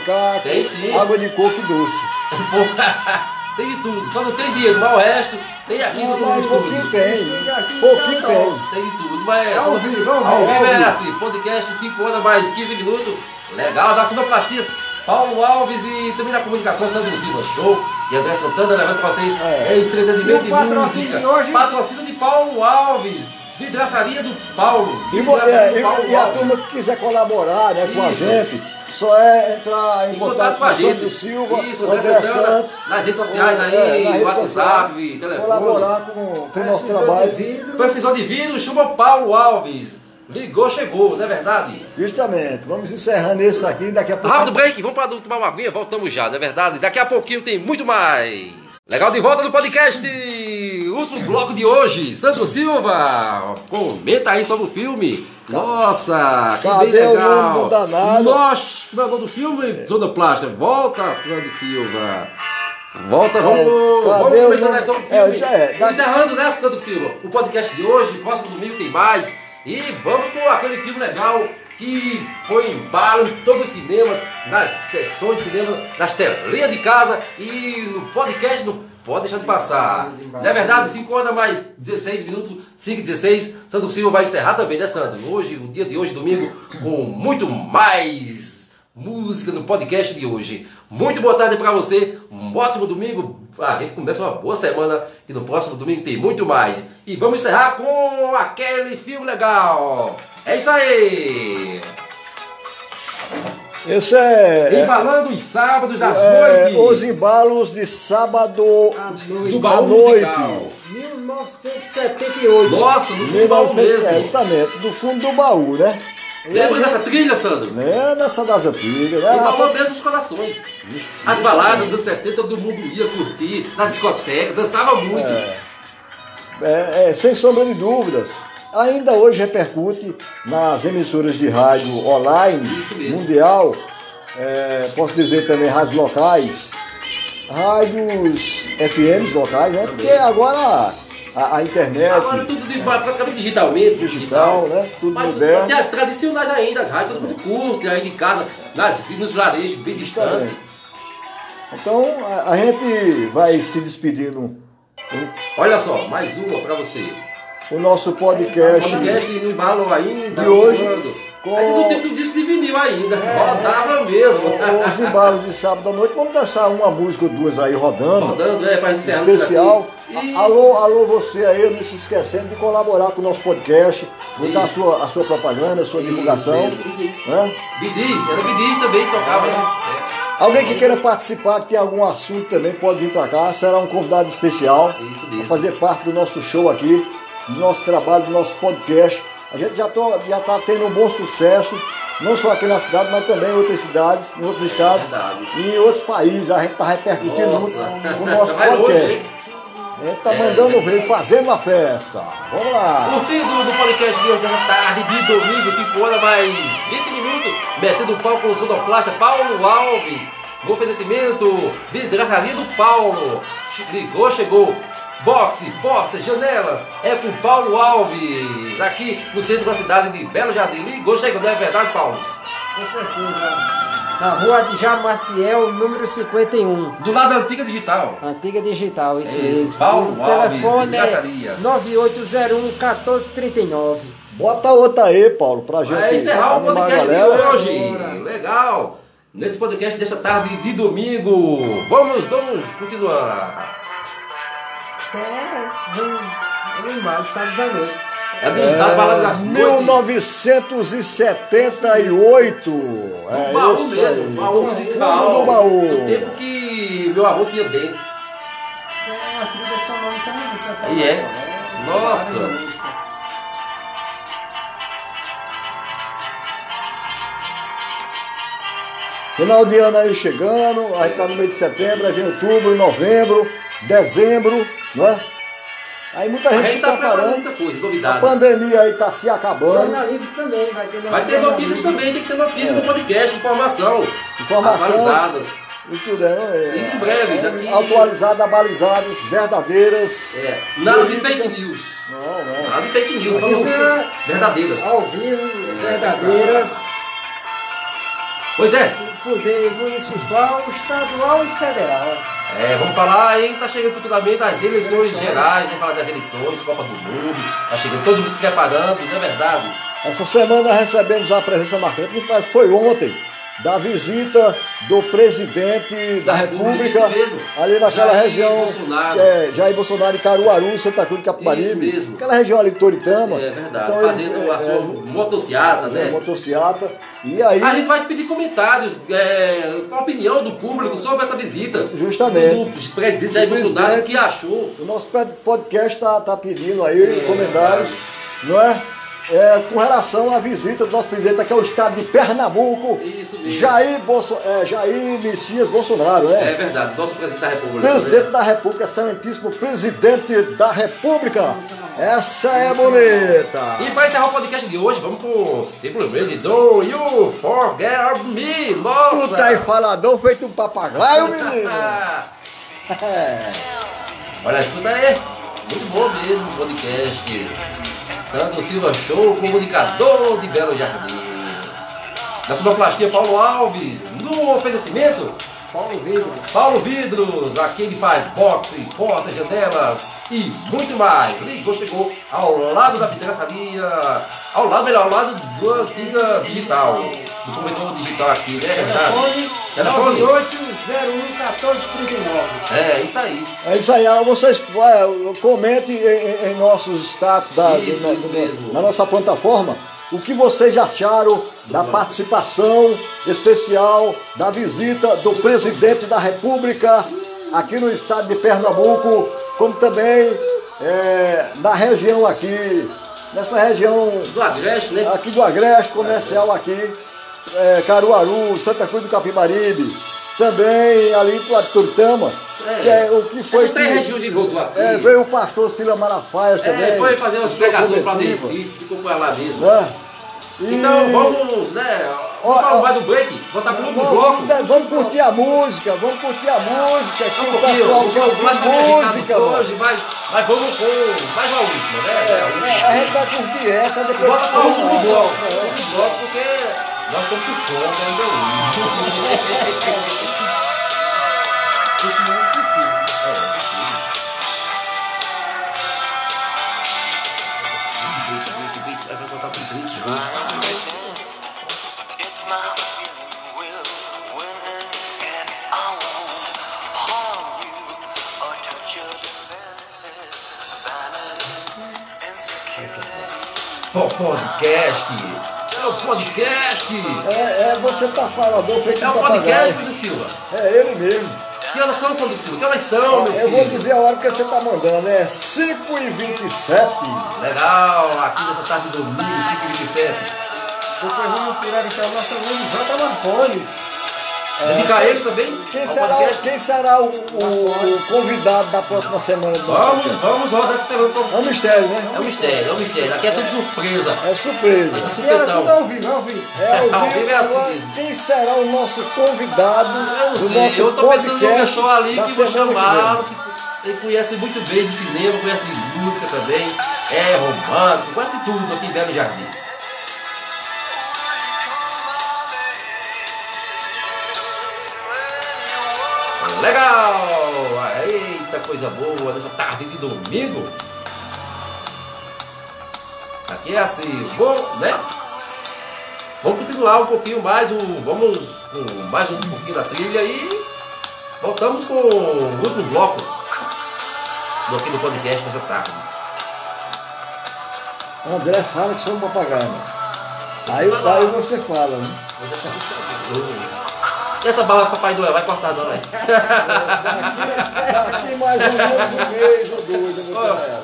sim. água de coco e doce. [LAUGHS] tem de tudo, só não tem dinheiro, mas o resto tem aqui no estúdio. pouquinho tem. Pouquinho tem. Tem de tudo, mas É ao vivo, ao vivo, ao vivo é assim, podcast 5 horas mais 15 minutos. Legal, da Sinoplastia, Paulo Alves e também na comunicação Sandro Silva Show. E André Santana levando pra vocês É. é. entretenimento E e patrocínio música. de hoje? Patrocínio de Paulo Alves. Vidraçaria do Paulo. E, é, do Paulo e, e a turma que quiser colaborar né, com a gente, só é entrar em, Em contato com o Sandro Silva, Isso, André Santos. nas redes sociais ou, aí, é, WhatsApp, sociais, telefone. Colaborar com, com o nosso Precisou trabalho. de vidro. Precisou de vidro, chama Paulo Alves. Ligou, chegou, não é verdade? Justamente. Vamos encerrando esse aqui daqui a pouco. Rápido break, vamos para tomar uma aguinha, voltamos já, não é verdade? Daqui a pouquinho tem muito mais. Legal de volta no podcast. Último bloco de hoje, Sandro Silva. Comenta aí sobre o filme. Nossa, que Cadê bem o legal. nome do danado? Como é o nome do filme? Sonoplasta. Volta, Sandro Silva. Volta, vamos, É, vamos o nome? aí sobre o É, filme. já é. Da- Encerrando, né, Sandro Silva? O podcast de hoje, próximo domingo tem mais. E vamos com aquele filme legal que foi embalo em todos os cinemas, nas sessões de cinema, nas telinhas de casa e no podcast não pode deixar de passar. Não é verdade? 5 horas mais 16 minutos, 5 e 16. Sandro Silva vai encerrar também, né, Sandro? Hoje, o dia de hoje, domingo, com muito mais música no podcast de hoje. Muito boa tarde para você, um ótimo domingo. A gente começa uma boa semana e no próximo domingo tem muito mais. E vamos encerrar com aquele filme legal. É isso aí! Esse é. Embalando os sábados das é, noites. os embalos de sábado À do noite. baú noite. musical. 1978. Nossa, no filme baú 1900, mesmo. exatamente, do fundo do baú, né? Lembra dessa trilha, Sandro? É, nessa das antigas, né? Embalou mesmo os corações. As baladas dos anos 70, todo mundo ia curtir, na discoteca, dançava muito. É, é, sem sombra de dúvidas. Ainda hoje repercute nas emissoras de rádio online, mundial, é, posso dizer também rádios locais, rádios FMs locais, né? Porque agora a, a internet, Agora tudo de, praticamente digitalmente, Digital, né? Tudo Mas moderno. tem as tradicionais ainda, as rádios todo mundo curte, aí de casa, nas, nos vilarejos bem distantes. Também. então a, a gente vai se despedindo. Olha só, mais uma pra você. O nosso podcast, Podcast no embalo ainda. De hoje, com- Aí do tempo do disco de vinil ainda. Rodava mesmo. os embalos de sábado à noite, vamos deixar uma música ou duas aí rodando. Rodando, é, pra encerrar especial. Isso. Alô, alô você aí, não se esquecendo de colaborar com o nosso podcast, botar a Isso. sua, a sua propaganda, a sua Isso divulgação. mesmo. né? Bidiz, era Bidiz também, tocava. né? Alguém que queira participar, que tem algum assunto também, pode vir para cá, será um convidado especial É isso para mesmo. fazer parte do nosso show aqui, do nosso trabalho, do nosso podcast. A gente já está tá tendo um bom sucesso, não só aqui na cidade, mas também em outras cidades, em outros estados verdade. e em outros países. A gente está repercutindo muito o nosso [LAUGHS] podcast. A gente está É. mandando ver, fazendo a festa. Vamos lá. Curtindo no podcast de hoje da tarde, de domingo, 5 horas mais 20 minutos, metendo o pau com o sonoplasta Paulo Alves. No oferecimento, vidraçaria do Paulo. Ligou, chegou. Boxe, portas, janelas, é com Paulo Alves, aqui no centro da cidade de Belo Jardim. Ligou, chegou, não é verdade, Paulo? Com certeza. Na rua de Jamaciel, número 51. Do lado da Antiga Digital. Antiga Digital, isso, Isso, mesmo. Paulo o Alves, telefone é vidraçaria. 9801-1439. Bota outra aí, Paulo, pra gente Vai encerrar o podcast de hoje. Legal. Nesse podcast desta tarde de domingo. Vamos, vamos continuar. Isso é um animal, sábados à noite. É dos, das baladas das noites. 1978. É baú isso mesmo, aí. baú musical. Do baú. Do tempo que meu avô tinha dentro. É uma trilha sonora, isso é uma música só. Aí é? É, Nossa. Final de ano aí chegando, aí tá no meio de setembro, aí vem outubro, novembro, dezembro, não é? Aí muita gente gente se tá preparando muita coisa, A pandemia aí tá se acabando. Jornalismo também, vai ter nosso Vai ter notícias também, tem que ter notícias no podcast, informação. Informação. Atualizadas. E tudo é, E em breve, é, daqui- atualizadas, abalizadas, verdadeiras. É, nada de fake news. Não, não. Nada de fake news, notícias verdadeiras. Ao vivo, verdadeiras. Pois é, Poder municipal, estadual e federal. É, vamos falar aí, tá chegando futuramente as eleições Eleições. gerais, vamos falar das eleições, Copa do Mundo, tá chegando todo mundo se preparando, não é verdade? Essa semana recebemos a presença marcante, que foi ontem, da visita do presidente da Da República, República, ali naquela Jair região. Bolsonaro. É, Jair Bolsonaro em Caruaru, Santa Cruz de Capibaribe. Isso mesmo. Aquela região ali de Toritama. É verdade, Então, fazendo a é, sua é, motociata, é, né? motociata. E aí, A gente vai pedir comentários, é, a opinião do público sobre essa visita. Justamente. Do, do presidente Jair Bolsonaro, o que achou. o nosso pod- podcast tá, tá pedindo aí comentários, não é? É, com relação à visita do nosso presidente aqui ao estado de Pernambuco. Jair, Bolso, é, Jair Messias Bolsonaro, É né? verdade, nosso presidente da República. Presidente né? da República, excelentíssimo presidente da República. Essa é bonita. E para encerrar o podcast de hoje, vamos com simplesmente Do You Forget Me? Nossa! Tu tá aí falador feito um papagaio, menino. [LAUGHS] Olha, escuta aí. Muito bom mesmo o podcast. Sandro Silva Show, comunicador de Belo Jardim. Na sonoplastia, Paulo Alves. No oferecimento, Paulo Vidros. Paulo Vidros. Aqui ele faz boxe, portas, janelas e muito mais. Ligou, chegou ao lado da vidraçaria. Ao lado, melhor, ao lado do Antiga Digital. Do corredor digital aqui, né? Telefone Telefone. 98011439. É, isso aí. É isso aí, vocês é, comentem em, em- em nossos status da, Isso, do- isso do- mesmo. na nossa plataforma o que vocês acharam da participação especial da visita do presidente da República aqui no estado de Pernambuco, como também é, na região aqui, nessa região Do Agreste, né? aqui do Agreste Comercial aqui, é, Caruaru, Santa Cruz do Capibaribe, também ali de Turtama, É. que é o que foi Não tem que- é, veio o pastor Sila Malafaias também. É, foi fazer umas pregações pra coletiva, Recife, ficou por lá mesmo. né? E- Então vamos, né? Vamos falar ó, mais do break, voltar pro outro bloco. vamos, curtir a música, vamos curtir a música, aqui Um o pouquinho, pessoal o quer ouvir música, hoje, mas, mas vamos com mais uma última, né? É, a gente vai curtir essa, depois Bota para o último Ah, bloco, é. o último bloco, porque nós estamos fome ainda hoje. Podcast! É o podcast! É, é, você tá falador feito É um o podcast. Sandro Silva! É ele mesmo. Que horas são, Sandro Silva? Que horas são, meu Eu vou filho? dizer a hora que você tá mandando, é 5 e 27 Legal, aqui nessa tarde de domingo, 5h27. Depois vamos tirar informação do Jota Marconi. Dedicar a ele também Quem será, quem será o, o- o convidado da próxima semana do Vamos, podcast? vamos rodar esse semana. É um mistério, né? É um mistério, é um mistério. Aqui é tudo surpresa. É surpresa. E era Supetão. tudo ao vivo, ao vivo. É, ao [LAUGHS] Ao vivo, vivo é assim mesmo. Quem será o nosso convidado Eu não sei, nosso eu tô pensando numa pessoa ali que vou chamar, que ele conhece muito bem de cinema, conhece de música também, é romântico, quase tudo aqui em Belo Jardim. Legal! Eita, coisa boa nessa tarde de domingo. Aqui é assim, bom, né? Vamos continuar um pouquinho mais, o, vamos com mais um pouquinho da trilha e voltamos com o último bloco do aqui do podcast nessa tarde. André fala que sou um papagaio. Aí, aí você fala, né? E essa bala que o Papai Noel vai cortar, não é? Daqui mais um um mês ou dois, eu vou tirar ela.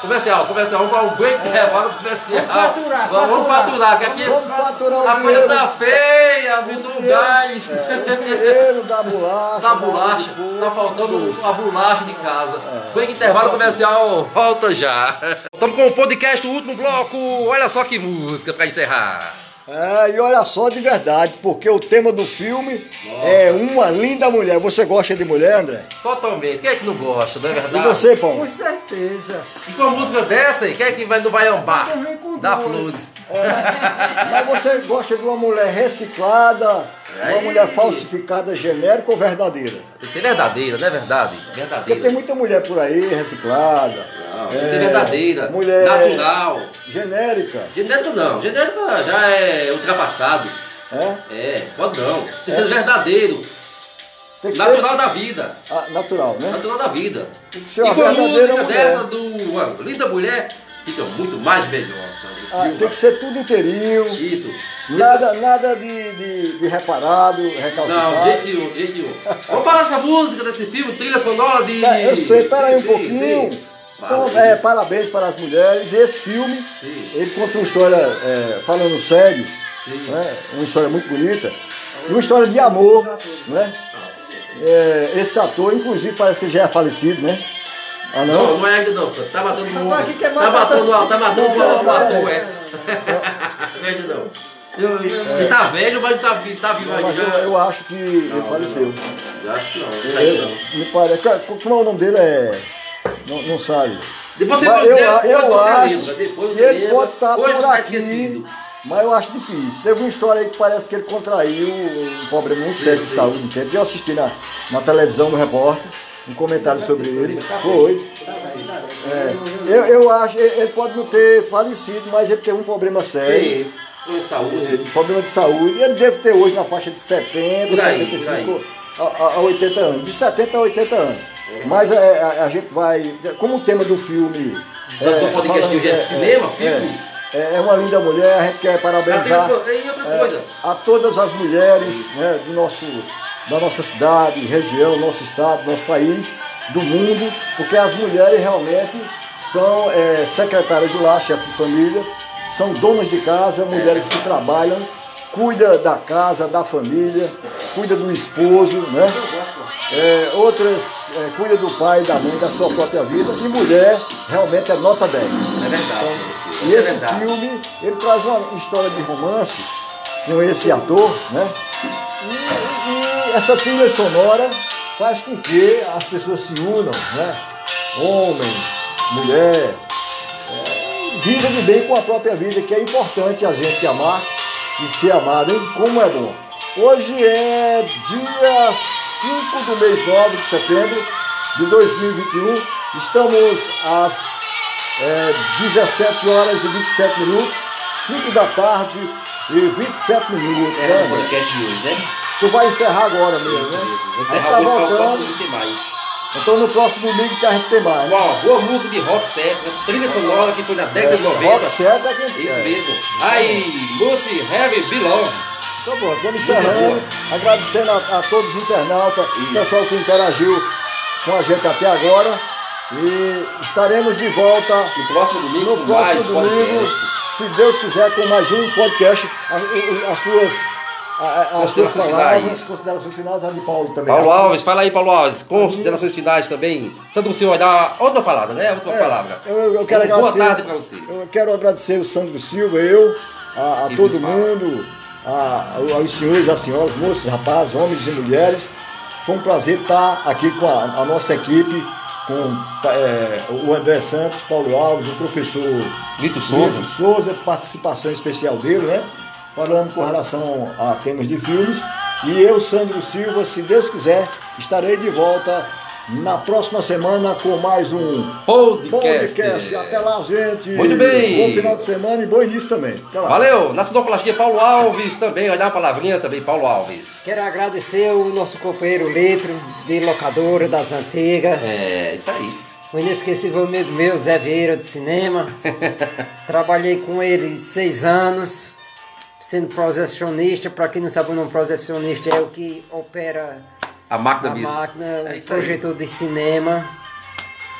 Comercial, comercial, vamos para um break intervalo comercial. Vamos faturar, Vamos, vamos faturar. faturar, que aqui Vamos faturar o a coisa tá feia, muito gás. É, o dinheiro da bolacha. Da bolacha, tá faltando a bolacha de casa. Break intervalo comercial, volta já. Estamos com o podcast, o último bloco. Olha só que música para encerrar. É, e olha só de verdade, porque o tema do filme é uma linda mulher. Você gosta de mulher, André? Totalmente. Quem é que não gosta, não é E verdade? você, Paulo? Com certeza. E com a música dessa aí, quem é que vai, não vai ambar? Também com Da. Flores. Mas você gosta de uma mulher reciclada, uma Aí. mulher falsificada, genérica ou verdadeira? Tem que ser verdadeira, não é verdade? Porque tem Verdadeira. muita mulher por aí reciclada. Não, tem que ser é, verdadeira. Mulher Natural. genérica. Genérica não. Genérica já é ultrapassado. É? É, pode não. Tem que ser verdadeiro. Tem que Natural ser da vida. Ah, natural, né? Natural da vida. Tem que ser E uma com a verdadeira música mulher. dessa do uma linda mulher, fica muito mais melhor, Ah, tem que ser tudo inteirinho. Isso. Nada, nada de, de, de reparado, recalcitrado. Não, jeito nenhum, jeito nenhum. Vamos falar dessa música, desse filme, trilha sonora de. Tá, eu sei, pera aí um Sim, pouquinho. sim. Então, Parabéns. é, parabéns para as mulheres. Esse filme, Sim. ele conta uma história, é, falando sério, né? uma história muito bonita, e uma história de amor, né? É, esse ator, inclusive, parece que já é falecido, né? Ah, Não, não? não é ainda não, senhor. Tá matando o que homem. Tá matando, tá matando Não, o não, o ator, não. é. Não é ainda não. Eu- Ele tá velho, mas tá, vi- tá vivo ainda. eu, eu acho que ele faleceu. Eu acho que não. Eu- não. me parece, como é o nome dele? É. Não, não sabe. Depois você Mas depois eu, eu você acho lembra, depois que você ele lembra. pode estar Hoje por tá aqui, esquecido. mas eu acho difícil. Teve uma história aí que parece que ele contraiu um problema muito sério de saúde. Eu assisti na, na televisão no repórter, um comentário sobre ele. Foi. É, eu, eu acho, ele pode não ter falecido, mas ele teve um problema sério. Sim. Com saúde. Ele, problema de saúde. Ele deve ter hoje na faixa de 70, Por aí, 75 a, a- a 80 anos. De 70 a 80 anos. Mas é, a, a gente vai. Como o tema do filme. Do- do podcast de hoje é cinema, filmes? É, é uma linda mulher, a gente quer parabenizar é, coisa. a todas as mulheres né, do nosso, da nossa cidade, região, nosso estado, nosso país, do mundo, porque as mulheres realmente são é, secretárias do lar, chefe de família, são donas de casa, mulheres que trabalham, cuida da casa, da família, cuida do esposo, né? É, outras é, cuida do pai, da mãe, da sua própria vida, e mulher realmente é nota 10. É verdade. E Isso é esse verdade. filme, ele traz uma história de romance com esse ator, né? E, e essa trilha sonora faz com que as pessoas se unam, né? Homem, mulher, é, vivam de bem com a própria vida, que é importante a gente amar e ser amado, hein? Como é bom. Hoje é dia 5 do mês 9 de setembro de 2021. Estamos às é, 17 horas e 27 minutos, 5 da tarde e 27 minutos. É né? o podcast de hoje, né? Tu vai encerrar agora mesmo, Isso, né? isso. Vou A gente encerrar tá hoje para o próximo voltando. tem mais. Então no próximo domingo que a gente tem mais. né? Uma boa música de rock set, trilha sonora que foi na década de 90. Rock certo é quem Isso é. mesmo. Aí, música de Heavy Belong. Tá bom, vamos encerrando. Agradecendo a, a todos os internautas, o pessoal que interagiu com a gente até agora. E estaremos de volta No próximo domingo, no próximo domingo, podcast. se Deus quiser, com mais um podcast. As, as suas, a- a- as suas Considerações palavras, finais. considerações finais, a de Paulo também. Paulo Alves, fala aí, Paulo Alves. Considerações finais também. Sandro Silva vai dar outra palavra, né? Outra É, palavra. Eu, eu quero Boa agradecer. tarde pra você. Eu quero agradecer o Sandro Silva, eu, a, a todo mundo, a- aos senhores, às senhoras, moços, rapazes, homens e mulheres. Foi um prazer estar aqui com a, a nossa equipe, com é, o André Santos, Paulo Alves, o professor Lito Souza. Lito Souza, participação especial dele, né? Falando com relação a temas de filmes. E eu, Sandro Silva, se Deus quiser, estarei de volta na próxima semana com mais um Podcast. podcast. Até lá, gente. Muito bem. Bom final de semana e bom início também. Até lá. Valeu. Na sonoplastia, Paulo Alves também. Dar uma palavrinha também, Paulo Alves. Quero agradecer o nosso companheiro Letro, de locadora das antigas. É, isso aí. O inesquecível amigo meu, Zé Vieira, de cinema. [LAUGHS] Trabalhei com ele seis anos, sendo projecionista. Para quem não sabe, o nome projecionista é o que opera A máquina a mesmo. máquina, É o isso aí. projetor de cinema.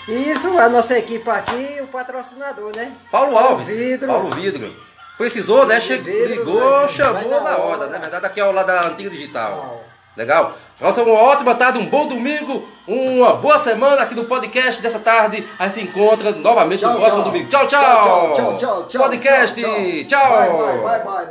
E isso, a nossa equipe aqui, o patrocinador, né? Paulo Alves. Vidros. Paulo Vidro. Precisou, né? Che... Vidros, Ligou, vai- chamou vai na na hora. hora. Na verdade, aqui é o lado da antiga digital. Legal? Nossa, uma ótima tarde, um bom domingo, uma boa semana aqui no podcast dessa tarde. Aí se encontra novamente no Tchau, próximo tchau. domingo. Tchau, tchau. Tchau, tchau, tchau, tchau, Podcast. tchau, Tchau. Vai, vai, vai, vai.